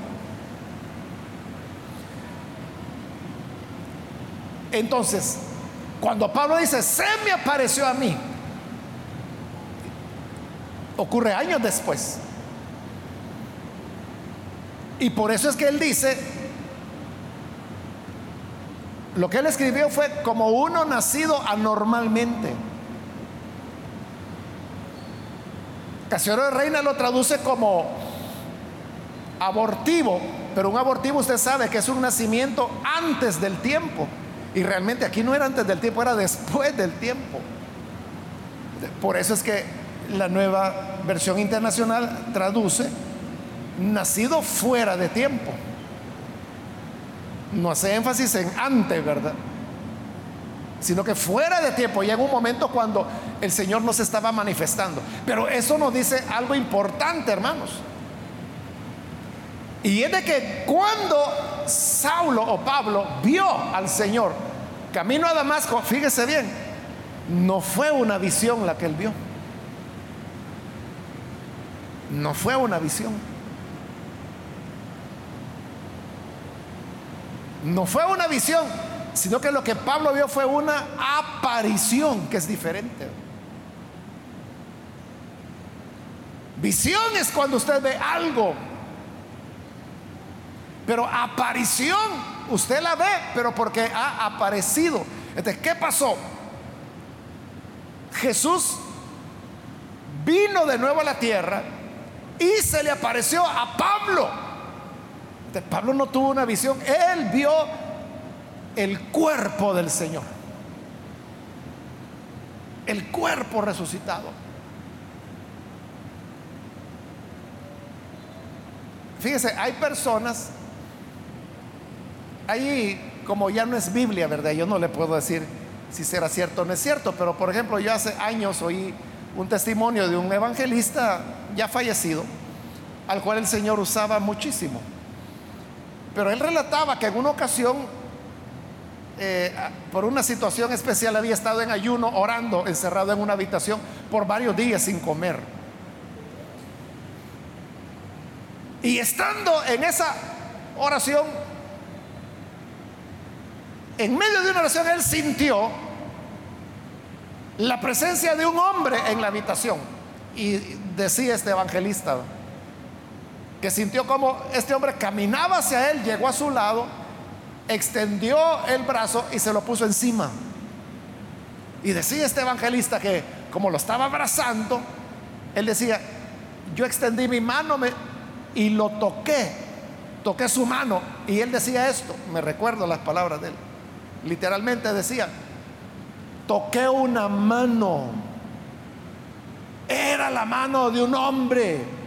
Entonces, cuando Pablo dice, se me apareció a mí, ocurre años después. Y por eso es que él dice, lo que él escribió fue como uno nacido anormalmente. Casiodoro de Reina lo traduce como abortivo, pero un abortivo usted sabe que es un nacimiento antes del tiempo. Y realmente aquí no era antes del tiempo, era después del tiempo. Por eso es que la nueva versión internacional traduce nacido fuera de tiempo. No hace énfasis en antes, ¿verdad? Sino que fuera de tiempo, llega un momento cuando el Señor nos estaba manifestando. Pero eso nos dice algo importante, hermanos. Y es de que cuando Saulo o Pablo vio al Señor camino a Damasco, fíjese bien, no fue una visión la que él vio. No fue una visión. No fue una visión, sino que lo que Pablo vio fue una aparición, que es diferente. Visión es cuando usted ve algo, pero aparición, usted la ve, pero porque ha aparecido. Entonces, ¿qué pasó? Jesús vino de nuevo a la tierra y se le apareció a Pablo. Pablo no tuvo una visión, él vio el cuerpo del Señor. El cuerpo resucitado. Fíjese, hay personas, ahí como ya no es Biblia, ¿verdad? Yo no le puedo decir si será cierto o no es cierto, pero por ejemplo, yo hace años oí un testimonio de un evangelista ya fallecido, al cual el Señor usaba muchísimo. Pero él relataba que en una ocasión, eh, por una situación especial, había estado en ayuno, orando, encerrado en una habitación por varios días sin comer. Y estando en esa oración, en medio de una oración, él sintió la presencia de un hombre en la habitación. Y decía este evangelista que sintió como este hombre caminaba hacia él, llegó a su lado, extendió el brazo y se lo puso encima. Y decía este evangelista que como lo estaba abrazando, él decía, yo extendí mi mano y lo toqué, toqué su mano. Y él decía esto, me recuerdo las palabras de él. Literalmente decía, toqué una mano. Era la mano de un hombre.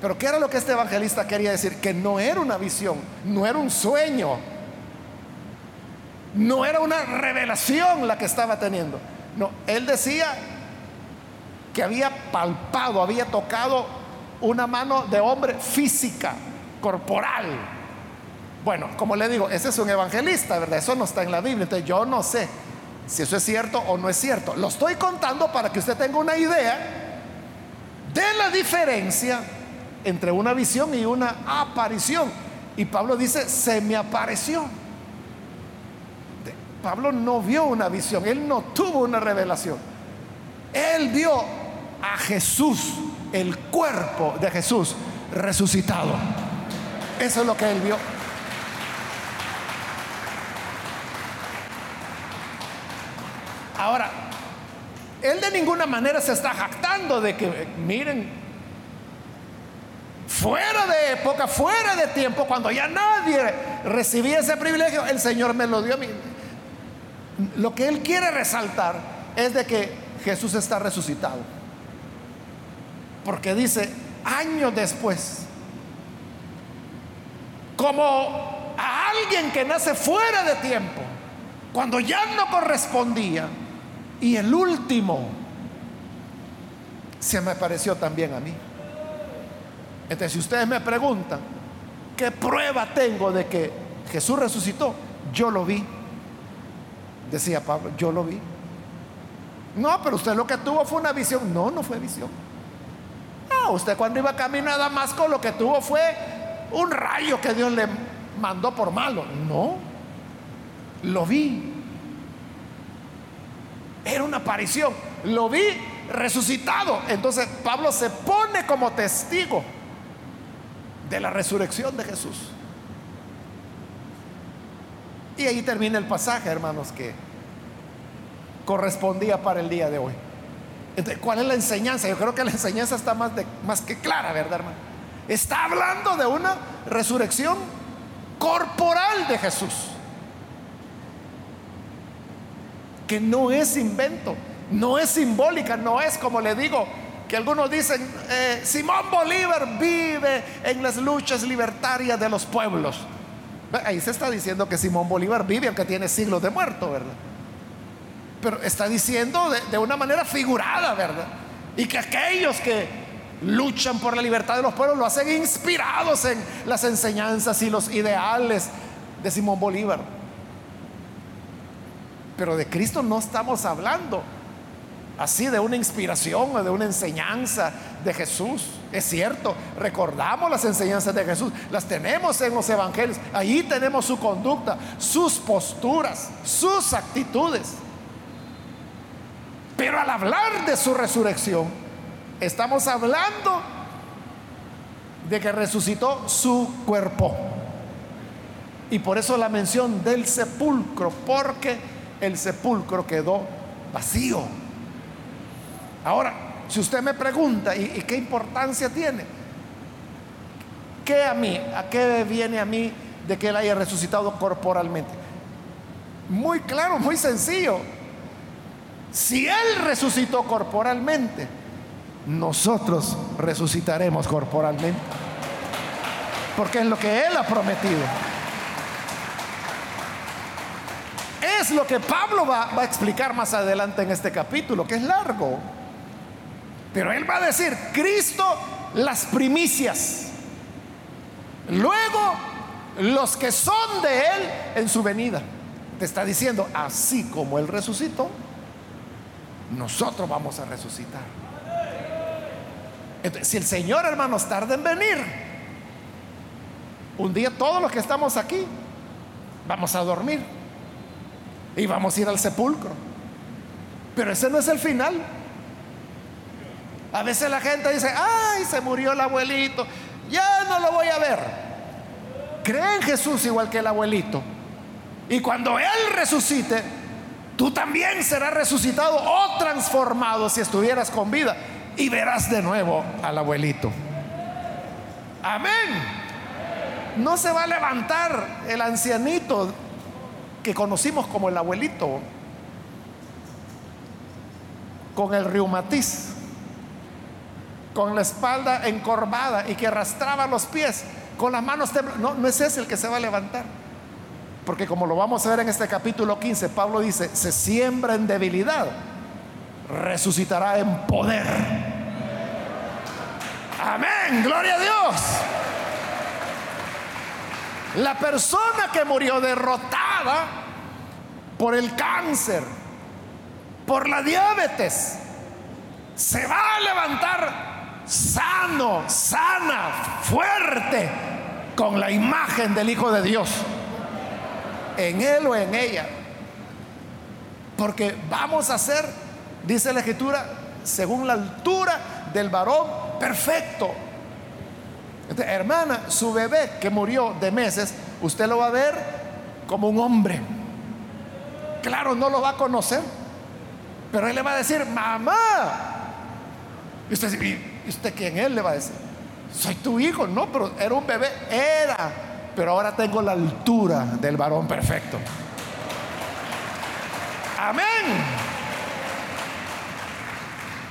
Pero ¿qué era lo que este evangelista quería decir? Que no era una visión, no era un sueño, no era una revelación la que estaba teniendo. No, él decía que había palpado, había tocado una mano de hombre física, corporal. Bueno, como le digo, ese es un evangelista, ¿verdad? Eso no está en la Biblia, entonces yo no sé si eso es cierto o no es cierto. Lo estoy contando para que usted tenga una idea de la diferencia entre una visión y una aparición. Y Pablo dice, se me apareció. Pablo no vio una visión, él no tuvo una revelación. Él vio a Jesús, el cuerpo de Jesús resucitado. Eso es lo que él vio. Ahora, él de ninguna manera se está jactando de que, miren, fuera de época, fuera de tiempo, cuando ya nadie recibía ese privilegio, el Señor me lo dio a mí. Lo que él quiere resaltar es de que Jesús está resucitado. Porque dice, años después, como a alguien que nace fuera de tiempo, cuando ya no correspondía, y el último se me pareció también a mí. Entonces, si ustedes me preguntan, ¿qué prueba tengo de que Jesús resucitó? Yo lo vi. Decía Pablo, yo lo vi. No, pero usted lo que tuvo fue una visión. No, no fue visión. No, usted cuando iba camino a Damasco lo que tuvo fue un rayo que Dios le mandó por malo. No, lo vi. Era una aparición. Lo vi resucitado. Entonces Pablo se pone como testigo de la resurrección de Jesús. Y ahí termina el pasaje, hermanos, que correspondía para el día de hoy. Entonces, ¿cuál es la enseñanza? Yo creo que la enseñanza está más, de, más que clara, ¿verdad, hermano? Está hablando de una resurrección corporal de Jesús. que no es invento, no es simbólica, no es como le digo, que algunos dicen, eh, Simón Bolívar vive en las luchas libertarias de los pueblos. Ahí se está diciendo que Simón Bolívar vive aunque tiene siglos de muerto, ¿verdad? Pero está diciendo de, de una manera figurada, ¿verdad? Y que aquellos que luchan por la libertad de los pueblos lo hacen inspirados en las enseñanzas y los ideales de Simón Bolívar. Pero de Cristo no estamos hablando. Así de una inspiración o de una enseñanza de Jesús. Es cierto, recordamos las enseñanzas de Jesús, las tenemos en los evangelios, ahí tenemos su conducta, sus posturas, sus actitudes. Pero al hablar de su resurrección, estamos hablando de que resucitó su cuerpo. Y por eso la mención del sepulcro, porque el sepulcro quedó vacío. Ahora, si usted me pregunta, ¿y, qué importancia tiene? ¿Qué a mí? ¿A qué viene a mí de que Él haya resucitado corporalmente? Muy claro, muy sencillo. Si Él resucitó corporalmente, nosotros resucitaremos corporalmente. Porque es lo que Él ha prometido. Es lo que Pablo va, a explicar más adelante en este capítulo, que es largo. Pero él va a decir, Cristo las primicias. Luego, los que son de Él en su venida. Te está diciendo, así como Él resucitó, nosotros vamos a resucitar. Entonces, si el Señor, hermanos, tarda en venir, un día todos los que estamos aquí vamos a dormir y vamos a ir al sepulcro. Pero ese no es el final. A veces la gente dice, ay, se murió el abuelito, ya no lo voy a ver. Cree en Jesús igual que el abuelito. Y cuando Él resucite, tú también serás resucitado o transformado si estuvieras con vida. Y verás de nuevo al abuelito. Amén. No se va a levantar el ancianito que conocimos como el abuelito con el reumatismo con la espalda encorvada y que arrastraba los pies con las manos temblando. No, no es ese el que se va a levantar. Porque como lo vamos a ver en este capítulo 15, Pablo dice, se siembra en debilidad, resucitará en poder. Amén, gloria a Dios. La persona que murió derrotada por el cáncer, por la diabetes, se va a levantar sano, sana, fuerte, con la imagen del Hijo de Dios, en él o en ella. Porque vamos a ser, dice la Escritura, según la altura del varón perfecto. hermana, su bebé que murió de meses, usted lo va a ver como un hombre. Claro, no lo va a conocer, pero él le va a decir, mamá. Y usted dice, ¿Y usted quién es? Le va a decir. Soy tu hijo. No, pero era un bebé. Era. Pero ahora tengo la altura del varón perfecto. Amén.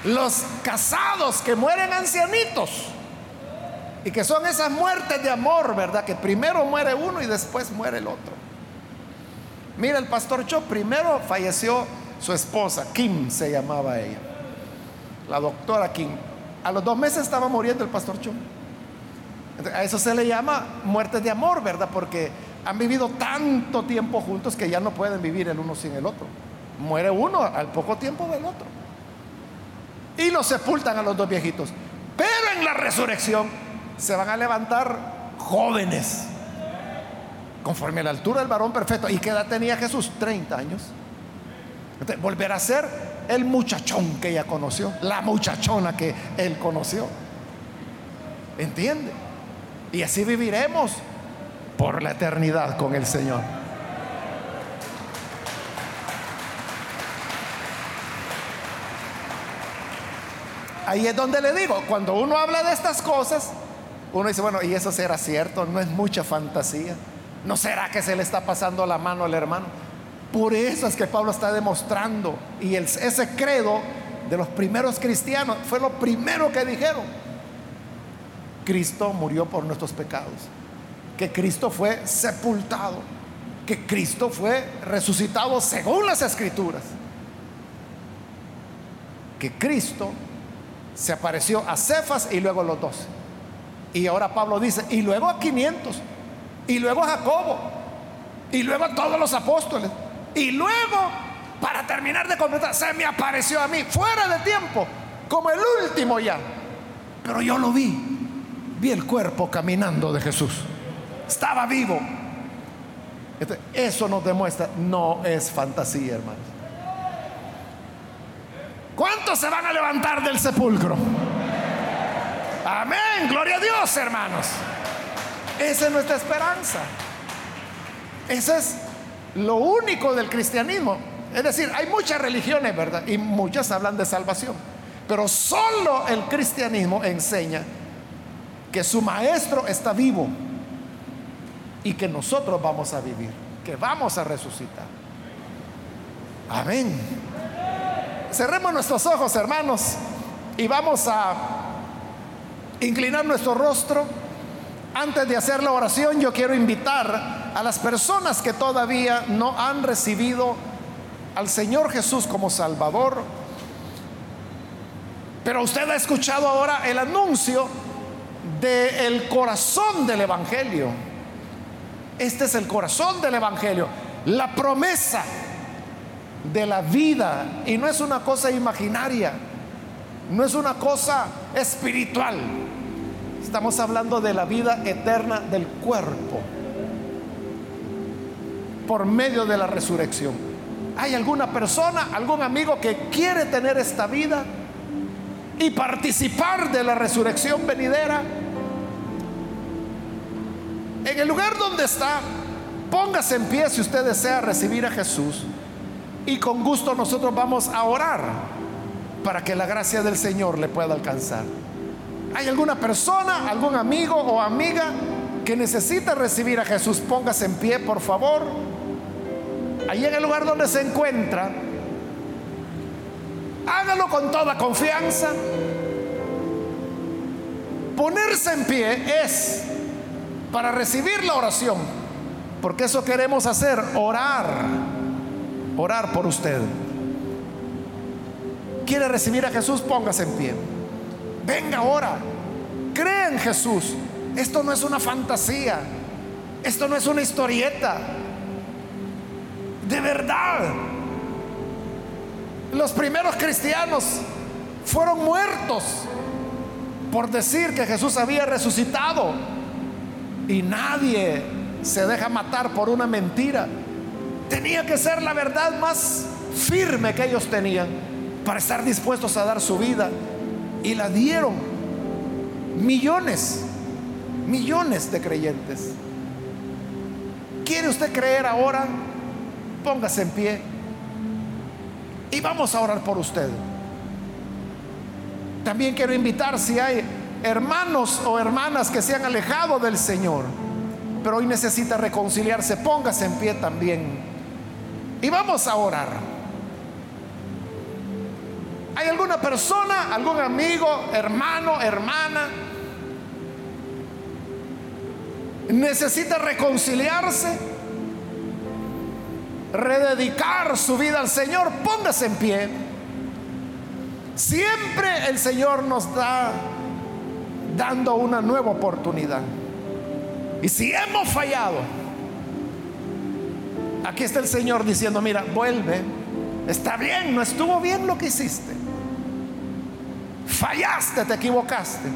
Los casados que mueren ancianitos y que son esas muertes de amor, ¿verdad? Que primero muere uno y después muere el otro. Mira, el pastor Cho primero falleció su esposa, Kim se llamaba ella, la doctora Kim. A los dos meses estaba muriendo el pastor Chum. A eso se le llama muerte de amor, ¿verdad? Porque han vivido tanto tiempo juntos que ya no pueden vivir el uno sin el otro. Muere uno al poco tiempo del otro. Y los sepultan a los dos viejitos. Pero en la resurrección se van a levantar jóvenes, conforme a la altura del varón perfecto. ¿Y qué edad tenía Jesús? 30 años. Volver a ser el muchachón que ella conoció, la muchachona que él conoció. ¿Entiende? Y así viviremos por la eternidad con el Señor. Ahí es donde le digo, cuando uno habla de estas cosas, uno dice, bueno, ¿y eso será cierto? No es mucha fantasía. ¿No será que se le está pasando la mano al hermano? Es que Pablo está demostrando. Y ese credo de los primeros cristianos fue lo primero que dijeron. Cristo murió por nuestros pecados. Que Cristo fue sepultado. Que Cristo fue resucitado según las escrituras. Que Cristo se apareció a Cefas y luego a los doce. Y ahora Pablo dice, y luego a 500. Y luego a Jacobo. Y luego a todos los apóstoles. Y luego para terminar de completar, se me apareció a mí, fuera de tiempo, como el último ya. Pero yo lo vi, vi el cuerpo caminando de Jesús. Estaba vivo. Eso nos demuestra, no es fantasía, hermanos. ¿Cuántos se van a levantar del sepulcro? Amén, gloria a Dios, hermanos. Esa es nuestra esperanza. Ese es lo único del cristianismo. Es decir, hay muchas religiones, ¿verdad? Y muchas hablan de salvación. Pero solo el cristianismo enseña que su maestro está vivo y que nosotros vamos a vivir, que vamos a resucitar. Amén. Cerremos nuestros ojos, hermanos, y vamos a inclinar nuestro rostro. Antes de hacer la oración, yo quiero invitar a las personas que todavía no han recibido al Señor Jesús como Salvador. Pero usted ha escuchado ahora el anuncio del corazón del Evangelio. Este es el corazón del Evangelio, la promesa de la vida. Y no es una cosa imaginaria, no es una cosa espiritual. Estamos hablando de la vida eterna del cuerpo por medio de la resurrección. ¿Hay alguna persona, algún amigo que quiere tener esta vida y participar de la resurrección venidera? En el lugar donde está, póngase en pie si usted desea recibir a Jesús y con gusto nosotros vamos a orar para que la gracia del Señor le pueda alcanzar. ¿Hay alguna persona, algún amigo o amiga que necesita recibir a Jesús? Póngase en pie, por favor. Ahí en el lugar donde se encuentra, hágalo con toda confianza. Ponerse en pie es para recibir la oración, porque eso queremos hacer, orar, orar por usted. ¿Quiere recibir a Jesús? Póngase en pie. Venga ahora, cree en Jesús. Esto no es una fantasía, esto no es una historieta de verdad. Los primeros cristianos fueron muertos por decir que Jesús había resucitado. Y nadie se deja matar por una mentira. Tenía que ser la verdad más firme que ellos tenían para estar dispuestos a dar su vida. Y la dieron. Millones, millones de creyentes. ¿Quiere usted creer ahora? Póngase en pie y vamos a orar por usted. También quiero invitar si hay hermanos o hermanas que se han alejado del Señor, pero hoy necesita reconciliarse, póngase en pie también. Y vamos a orar. ¿Hay alguna persona, algún amigo, hermano, hermana? ¿Necesita reconciliarse? Rededicar su vida al Señor, póngase en pie. Siempre el Señor nos da dando una nueva oportunidad. Y si hemos fallado, aquí está el Señor diciendo, mira, vuelve, está bien, no estuvo bien lo que hiciste. Fallaste, te equivocaste.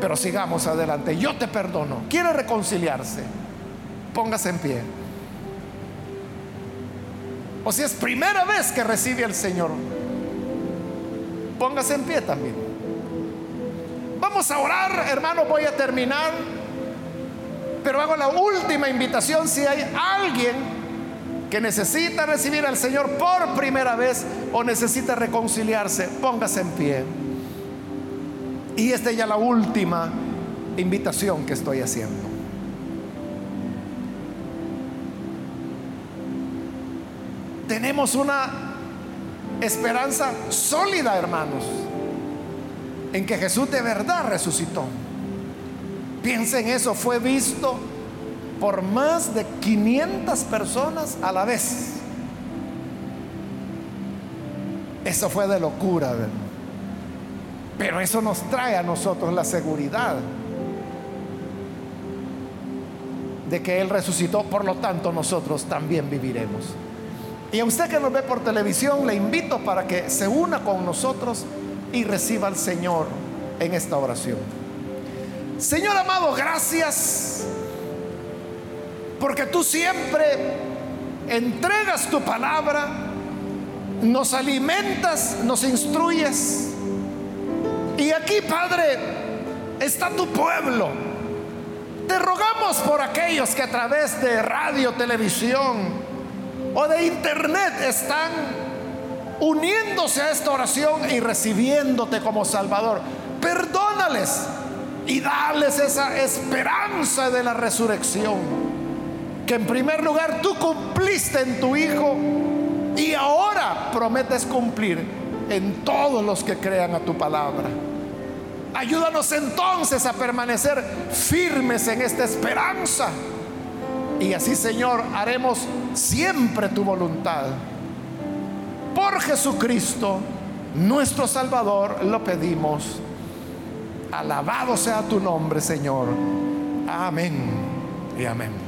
Pero sigamos adelante, yo te perdono. ¿Quiere reconciliarse? Póngase en pie. O si es primera vez que recibe al Señor, póngase en pie también. Vamos a orar, hermano, voy a terminar. Pero hago la última invitación si hay alguien que necesita recibir al Señor por primera vez o necesita reconciliarse, póngase en pie. Y esta es ya la última invitación que estoy haciendo. Tenemos una esperanza sólida, hermanos, en que Jesús de verdad resucitó. Piensen eso, fue visto por más de 500 personas a la vez. Eso fue de locura. Pero eso nos trae a nosotros la seguridad de que Él resucitó, por lo tanto nosotros también viviremos. Y a usted que nos ve por televisión, le invito para que se una con nosotros y reciba al Señor en esta oración. Señor amado, gracias porque tú siempre entregas tu palabra, nos alimentas, nos instruyes. Y aquí, Padre, está tu pueblo. Te rogamos por aquellos que a través de radio, televisión o de internet están uniéndose a esta oración y recibiéndote como Salvador. Perdónales y dales esa esperanza de la resurrección. Que en primer lugar tú cumpliste en tu Hijo y ahora prometes cumplir en todos los que crean a tu palabra. Ayúdanos entonces a permanecer firmes en esta esperanza. Y así, Señor, haremos siempre tu voluntad. Por Jesucristo, nuestro Salvador, lo pedimos. Alabado sea tu nombre, Señor. Amén y amén.